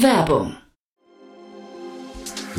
Werbung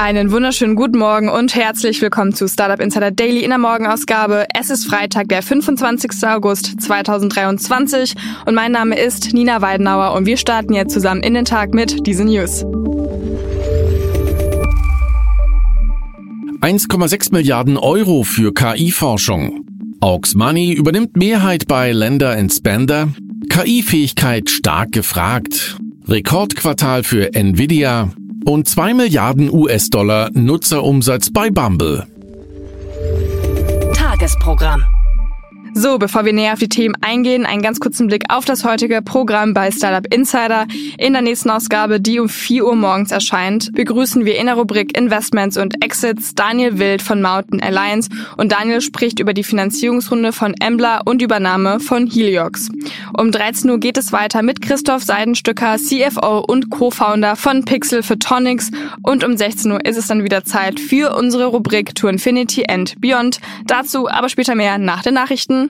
Einen wunderschönen guten Morgen und herzlich willkommen zu Startup Insider Daily in der Morgenausgabe. Es ist Freitag, der 25. August 2023 und mein Name ist Nina Weidenauer und wir starten jetzt zusammen in den Tag mit diesen News. 1,6 Milliarden Euro für KI-Forschung. Aux Money übernimmt Mehrheit bei Lender Spender. KI-Fähigkeit stark gefragt. Rekordquartal für Nvidia und 2 Milliarden US-Dollar Nutzerumsatz bei Bumble. Tagesprogramm. So, bevor wir näher auf die Themen eingehen, einen ganz kurzen Blick auf das heutige Programm bei Startup Insider. In der nächsten Ausgabe, die um 4 Uhr morgens erscheint, begrüßen wir in der Rubrik Investments und Exits Daniel Wild von Mountain Alliance und Daniel spricht über die Finanzierungsrunde von Embla und Übernahme von Heliox. Um 13 Uhr geht es weiter mit Christoph Seidenstücker, CFO und Co-Founder von Pixel Photonics und um 16 Uhr ist es dann wieder Zeit für unsere Rubrik To Infinity and Beyond. Dazu aber später mehr nach den Nachrichten.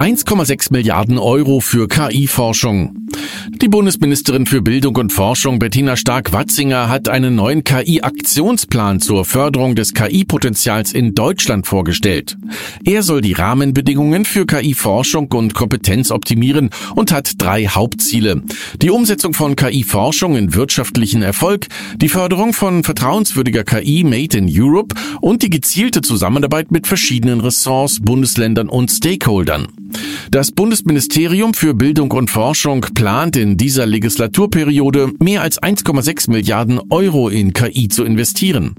1,6 Milliarden Euro für KI-Forschung. Die Bundesministerin für Bildung und Forschung Bettina Stark-Watzinger hat einen neuen KI-Aktionsplan zur Förderung des KI-Potenzials in Deutschland vorgestellt. Er soll die Rahmenbedingungen für KI-Forschung und Kompetenz optimieren und hat drei Hauptziele. Die Umsetzung von KI-Forschung in wirtschaftlichen Erfolg, die Förderung von vertrauenswürdiger KI Made in Europe und die gezielte Zusammenarbeit mit verschiedenen Ressorts, Bundesländern und Stakeholdern. Das Bundesministerium für Bildung und Forschung plant in dieser Legislaturperiode mehr als 1,6 Milliarden Euro in KI zu investieren.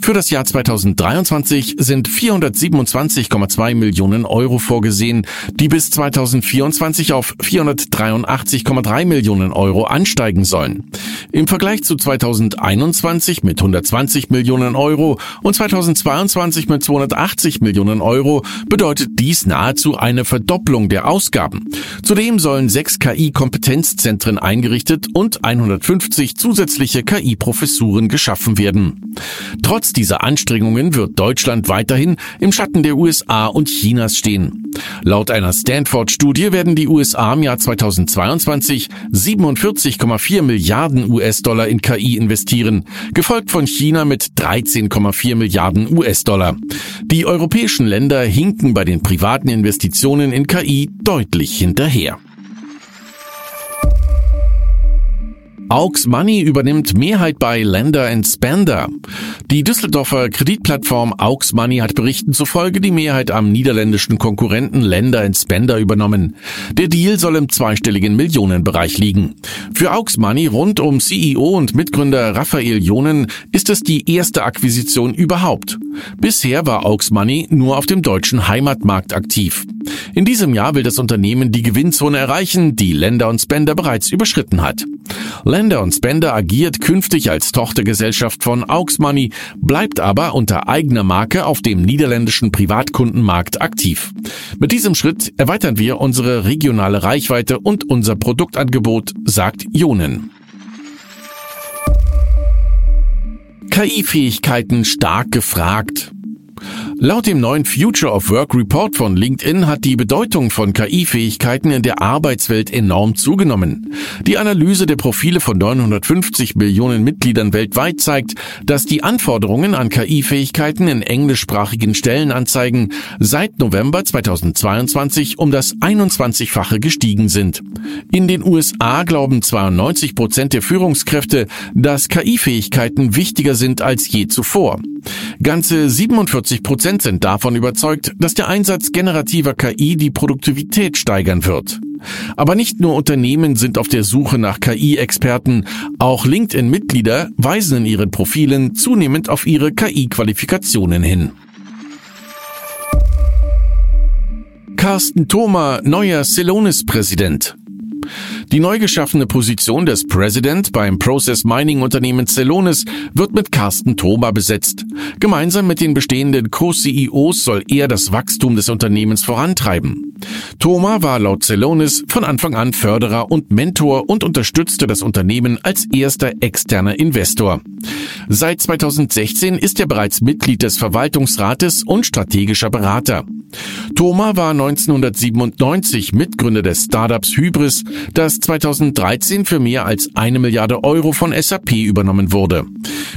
Für das Jahr 2023 sind 427,2 Millionen Euro vorgesehen, die bis 2024 auf 483,3 Millionen Euro ansteigen sollen. Im Vergleich zu 2021 mit 120 Millionen Euro und 2022 mit 280 Millionen Euro bedeutet dies nahezu eine Verdopplung der Ausgaben. Zudem sollen sechs KI-Kompetenzzentren eingerichtet und 150 zusätzliche KI-Professuren geschaffen werden. Trotz dieser Anstrengungen wird Deutschland weiterhin im Schatten der USA und Chinas stehen. Laut einer Stanford-Studie werden die USA im Jahr 2022 47,4 Milliarden US-Dollar in KI investieren, gefolgt von China mit 13,4 Milliarden US-Dollar. Die europäischen Länder hinken bei den privaten Investitionen in KI deutlich hinterher. Aux Money übernimmt Mehrheit bei Lender Spender. Die Düsseldorfer Kreditplattform Aux Money hat Berichten zufolge die Mehrheit am niederländischen Konkurrenten Lender Spender übernommen. Der Deal soll im zweistelligen Millionenbereich liegen. Für Aux Money rund um CEO und Mitgründer Raphael Jonen ist es die erste Akquisition überhaupt. Bisher war Aux Money nur auf dem deutschen Heimatmarkt aktiv. In diesem Jahr will das Unternehmen die Gewinnzone erreichen, die Lender Spender bereits überschritten hat. Spender agiert künftig als Tochtergesellschaft von Aux Money, bleibt aber unter eigener Marke auf dem niederländischen Privatkundenmarkt aktiv. Mit diesem Schritt erweitern wir unsere regionale Reichweite und unser Produktangebot, sagt Jonen. KI-Fähigkeiten stark gefragt. Laut dem neuen Future of Work Report von LinkedIn hat die Bedeutung von KI-Fähigkeiten in der Arbeitswelt enorm zugenommen. Die Analyse der Profile von 950 Millionen Mitgliedern weltweit zeigt, dass die Anforderungen an KI-Fähigkeiten in englischsprachigen Stellenanzeigen seit November 2022 um das 21-fache gestiegen sind. In den USA glauben 92 Prozent der Führungskräfte, dass KI-Fähigkeiten wichtiger sind als je zuvor. Ganze 47 Prozent sind davon überzeugt, dass der Einsatz generativer KI die Produktivität steigern wird. Aber nicht nur Unternehmen sind auf der Suche nach KI-Experten, auch LinkedIn-Mitglieder weisen in ihren Profilen zunehmend auf ihre KI-Qualifikationen hin. Carsten Thoma, neuer Celonis-Präsident. Die neu geschaffene Position des President beim Process Mining Unternehmen Celonis wird mit Carsten Thoma besetzt. Gemeinsam mit den bestehenden Co-CEOs soll er das Wachstum des Unternehmens vorantreiben. Thoma war laut Celonis von Anfang an Förderer und Mentor und unterstützte das Unternehmen als erster externer Investor. Seit 2016 ist er bereits Mitglied des Verwaltungsrates und strategischer Berater. Thoma war 1997 Mitgründer des Startups Hybris, das 2013 für mehr als eine Milliarde Euro von SAP übernommen wurde.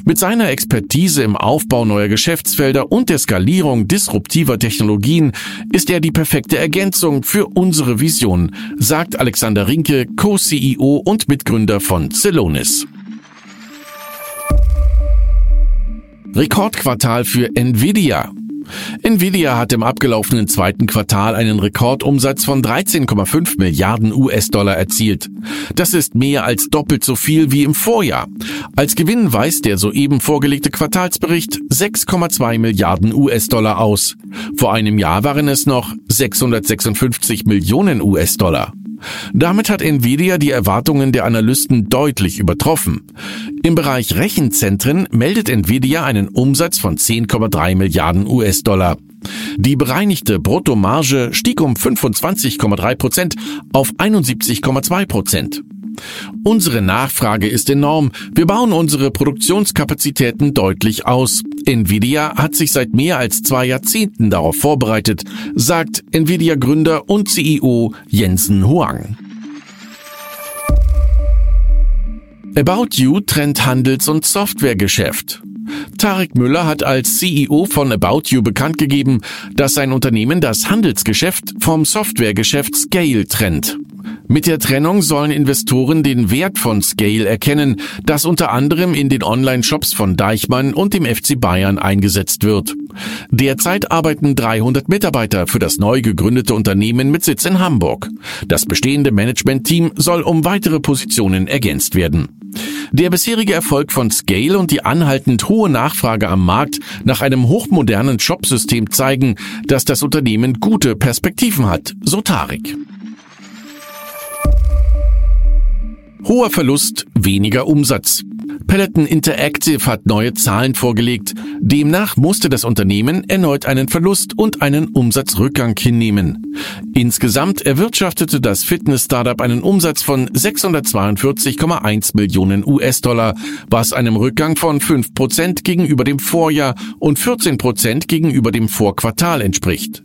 Mit seiner Expertise im Aufbau neuer Geschäftsfelder und der Skalierung disruptiver Technologien ist er die perfekte Ergänzung für unsere Vision, sagt Alexander Rinke, Co-CEO und Mitgründer von Celonis. Rekordquartal für Nvidia. Nvidia hat im abgelaufenen zweiten Quartal einen Rekordumsatz von 13,5 Milliarden US-Dollar erzielt. Das ist mehr als doppelt so viel wie im Vorjahr. Als Gewinn weist der soeben vorgelegte Quartalsbericht 6,2 Milliarden US-Dollar aus. Vor einem Jahr waren es noch 656 Millionen US-Dollar. Damit hat Nvidia die Erwartungen der Analysten deutlich übertroffen. Im Bereich Rechenzentren meldet Nvidia einen Umsatz von 10,3 Milliarden US-Dollar. Die bereinigte Bruttomarge stieg um 25,3 Prozent auf 71,2 Prozent. Unsere Nachfrage ist enorm. Wir bauen unsere Produktionskapazitäten deutlich aus. Nvidia hat sich seit mehr als zwei Jahrzehnten darauf vorbereitet, sagt Nvidia-Gründer und CEO Jensen Huang. About You trennt Handels- und Softwaregeschäft. Tarek Müller hat als CEO von About You bekannt gegeben, dass sein Unternehmen das Handelsgeschäft vom Softwaregeschäft Scale trennt. Mit der Trennung sollen Investoren den Wert von Scale erkennen, das unter anderem in den Online-Shops von Deichmann und dem FC Bayern eingesetzt wird. Derzeit arbeiten 300 Mitarbeiter für das neu gegründete Unternehmen mit Sitz in Hamburg. Das bestehende Management-Team soll um weitere Positionen ergänzt werden. Der bisherige Erfolg von Scale und die anhaltend hohe Nachfrage am Markt nach einem hochmodernen Shopsystem zeigen, dass das Unternehmen gute Perspektiven hat, so Tarek. Hoher Verlust, weniger Umsatz. Peloton Interactive hat neue Zahlen vorgelegt. Demnach musste das Unternehmen erneut einen Verlust und einen Umsatzrückgang hinnehmen. Insgesamt erwirtschaftete das Fitness-Startup einen Umsatz von 642,1 Millionen US-Dollar, was einem Rückgang von 5 Prozent gegenüber dem Vorjahr und 14 Prozent gegenüber dem Vorquartal entspricht.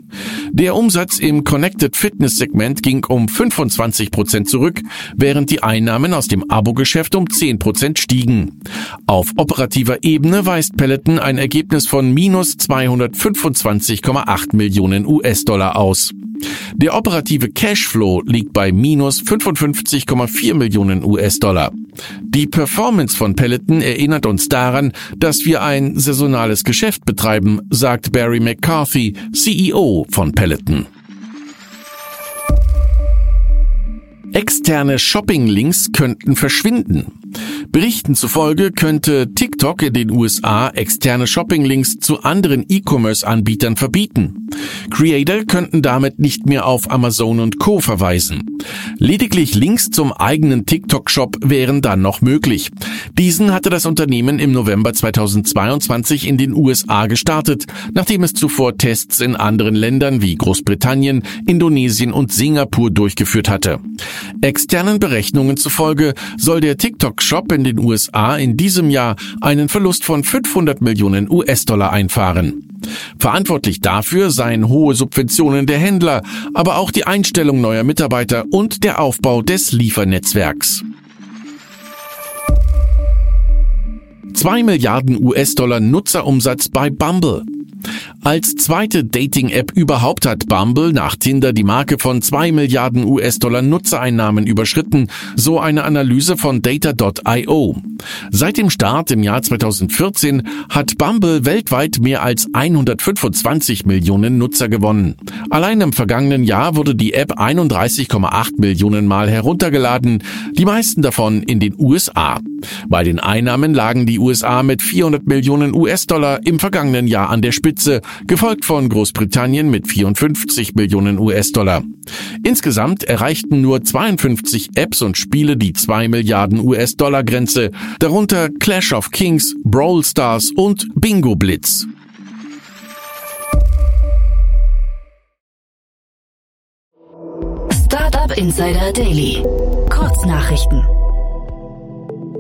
Der Umsatz im Connected Fitness Segment ging um 25 Prozent zurück, während die Einnahmen aus dem Abo-Geschäft um 10 Prozent stiegen. Auf operativer Ebene weist Peloton ein Ergebnis von minus 225,8 Millionen US-Dollar aus. Der operative Cashflow liegt bei minus 55,4 Millionen US-Dollar. Die Performance von Peloton erinnert uns daran, dass wir ein saisonales Geschäft betreiben, sagt Barry McCarthy, CEO von Peloton. Externe Shopping-Links könnten verschwinden. Berichten zufolge könnte TikTok in den USA externe Shopping-Links zu anderen E-Commerce-Anbietern verbieten. Creator könnten damit nicht mehr auf Amazon und Co. verweisen. Lediglich Links zum eigenen TikTok-Shop wären dann noch möglich. Diesen hatte das Unternehmen im November 2022 in den USA gestartet, nachdem es zuvor Tests in anderen Ländern wie Großbritannien, Indonesien und Singapur durchgeführt hatte. Externen Berechnungen zufolge soll der TikTok-Shop in den USA in diesem Jahr einen Verlust von 500 Millionen US-Dollar einfahren. Verantwortlich dafür seien hohe Subventionen der Händler, aber auch die Einstellung neuer Mitarbeiter und der Aufbau des Liefernetzwerks. 2 Milliarden US-Dollar Nutzerumsatz bei Bumble. Als zweite Dating-App überhaupt hat Bumble nach Tinder die Marke von 2 Milliarden US-Dollar Nutzereinnahmen überschritten, so eine Analyse von Data.io. Seit dem Start im Jahr 2014 hat Bumble weltweit mehr als 125 Millionen Nutzer gewonnen. Allein im vergangenen Jahr wurde die App 31,8 Millionen Mal heruntergeladen, die meisten davon in den USA. Bei den Einnahmen lagen die USA mit 400 Millionen US-Dollar im vergangenen Jahr an der Spitze, gefolgt von Großbritannien mit 54 Millionen US-Dollar. Insgesamt erreichten nur 52 Apps und Spiele die 2 Milliarden US-Dollar-Grenze, darunter Clash of Kings, Brawl Stars und Bingo Blitz. Startup Insider Daily. Kurznachrichten.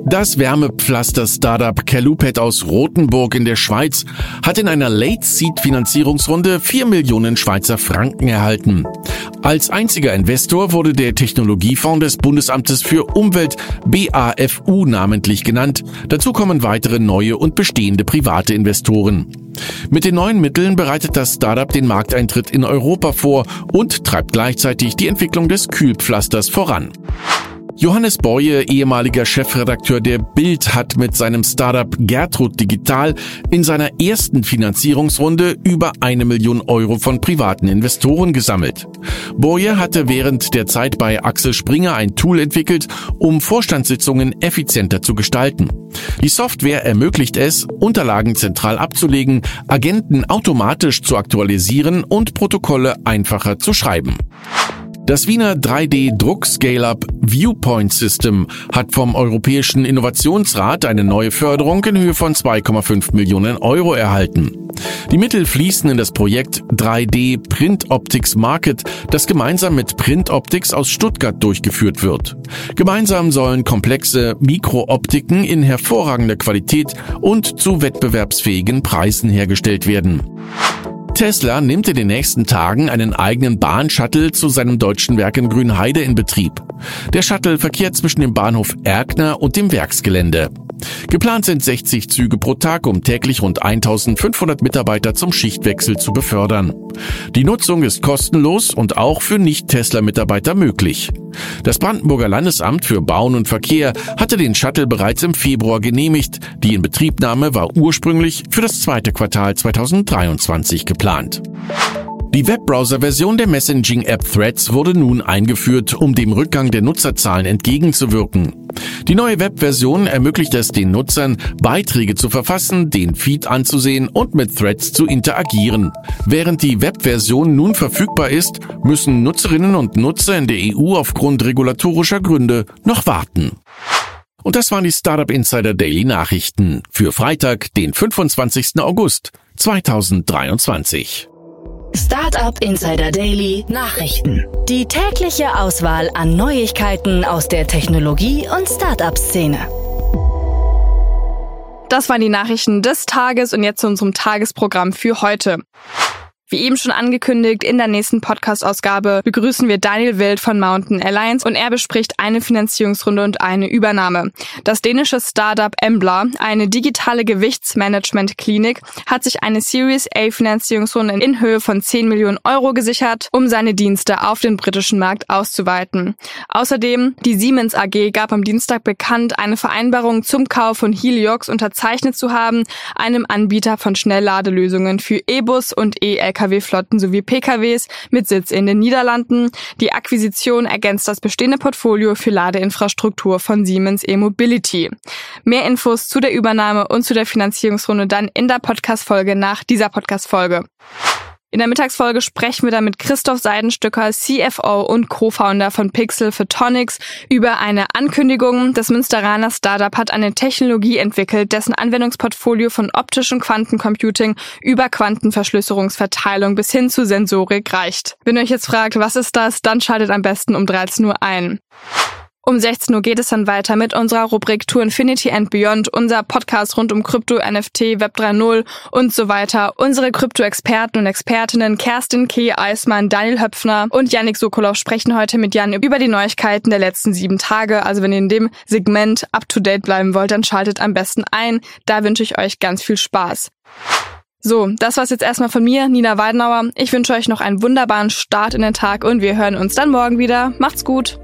Das Wärmepflaster-Startup Calupet aus Rothenburg in der Schweiz hat in einer Late-Seed-Finanzierungsrunde 4 Millionen Schweizer Franken erhalten. Als einziger Investor wurde der Technologiefonds des Bundesamtes für Umwelt BAFU namentlich genannt. Dazu kommen weitere neue und bestehende private Investoren. Mit den neuen Mitteln bereitet das Startup den Markteintritt in Europa vor und treibt gleichzeitig die Entwicklung des Kühlpflasters voran. Johannes Boye, ehemaliger Chefredakteur der Bild, hat mit seinem Startup Gertrud Digital in seiner ersten Finanzierungsrunde über eine Million Euro von privaten Investoren gesammelt. Boye hatte während der Zeit bei Axel Springer ein Tool entwickelt, um Vorstandssitzungen effizienter zu gestalten. Die Software ermöglicht es, Unterlagen zentral abzulegen, Agenten automatisch zu aktualisieren und Protokolle einfacher zu schreiben. Das Wiener 3D-Druck-Scale-Up Viewpoint System hat vom Europäischen Innovationsrat eine neue Förderung in Höhe von 2,5 Millionen Euro erhalten. Die Mittel fließen in das Projekt 3D Print Optics Market, das gemeinsam mit Print Optics aus Stuttgart durchgeführt wird. Gemeinsam sollen komplexe Mikrooptiken in hervorragender Qualität und zu wettbewerbsfähigen Preisen hergestellt werden. Tesla nimmt in den nächsten Tagen einen eigenen Bahnshuttle zu seinem deutschen Werk in Grünheide in Betrieb. Der Shuttle verkehrt zwischen dem Bahnhof Erkner und dem Werksgelände. Geplant sind 60 Züge pro Tag, um täglich rund 1500 Mitarbeiter zum Schichtwechsel zu befördern. Die Nutzung ist kostenlos und auch für Nicht-Tesla-Mitarbeiter möglich. Das Brandenburger Landesamt für Bauen und Verkehr hatte den Shuttle bereits im Februar genehmigt. Die Inbetriebnahme war ursprünglich für das zweite Quartal 2023 geplant. Die Webbrowser-Version der Messaging-App Threads wurde nun eingeführt, um dem Rückgang der Nutzerzahlen entgegenzuwirken. Die neue Webversion ermöglicht es den Nutzern, Beiträge zu verfassen, den Feed anzusehen und mit Threads zu interagieren. Während die Webversion nun verfügbar ist, müssen Nutzerinnen und Nutzer in der EU aufgrund regulatorischer Gründe noch warten. Und das waren die Startup Insider Daily Nachrichten für Freitag, den 25. August 2023. Startup Insider Daily Nachrichten. Die tägliche Auswahl an Neuigkeiten aus der Technologie- und Startup-Szene. Das waren die Nachrichten des Tages und jetzt zu unserem Tagesprogramm für heute. Wie eben schon angekündigt, in der nächsten Podcast-Ausgabe begrüßen wir Daniel Wild von Mountain Alliance und er bespricht eine Finanzierungsrunde und eine Übernahme. Das dänische Startup Embla, eine digitale Gewichtsmanagement-Klinik, hat sich eine Series A Finanzierungsrunde in Höhe von 10 Millionen Euro gesichert, um seine Dienste auf den britischen Markt auszuweiten. Außerdem, die Siemens AG gab am Dienstag bekannt, eine Vereinbarung zum Kauf von Heliox unterzeichnet zu haben, einem Anbieter von Schnellladelösungen für E-Bus und E-Lkw. Lkw-Flotten sowie PKWs mit Sitz in den Niederlanden. Die Akquisition ergänzt das bestehende Portfolio für Ladeinfrastruktur von Siemens E-Mobility. Mehr Infos zu der Übernahme und zu der Finanzierungsrunde dann in der Podcast-Folge nach dieser Podcast-Folge. In der Mittagsfolge sprechen wir dann mit Christoph Seidenstücker, CFO und Co-Founder von Pixel Photonics über eine Ankündigung. Das Münsteraner Startup hat eine Technologie entwickelt, dessen Anwendungsportfolio von optischen Quantencomputing über Quantenverschlüsselungsverteilung bis hin zu Sensorik reicht. Wenn ihr euch jetzt fragt, was ist das, dann schaltet am besten um 13 Uhr ein. Um 16 Uhr geht es dann weiter mit unserer Rubrik To Infinity and Beyond, unser Podcast rund um Krypto, NFT, Web 3.0 und so weiter. Unsere Krypto-Experten und Expertinnen Kerstin K. Eismann, Daniel Höpfner und Yannick Sokolov sprechen heute mit Jan über die Neuigkeiten der letzten sieben Tage. Also wenn ihr in dem Segment up-to-date bleiben wollt, dann schaltet am besten ein. Da wünsche ich euch ganz viel Spaß. So, das war's jetzt erstmal von mir, Nina Weidenauer. Ich wünsche euch noch einen wunderbaren Start in den Tag und wir hören uns dann morgen wieder. Macht's gut!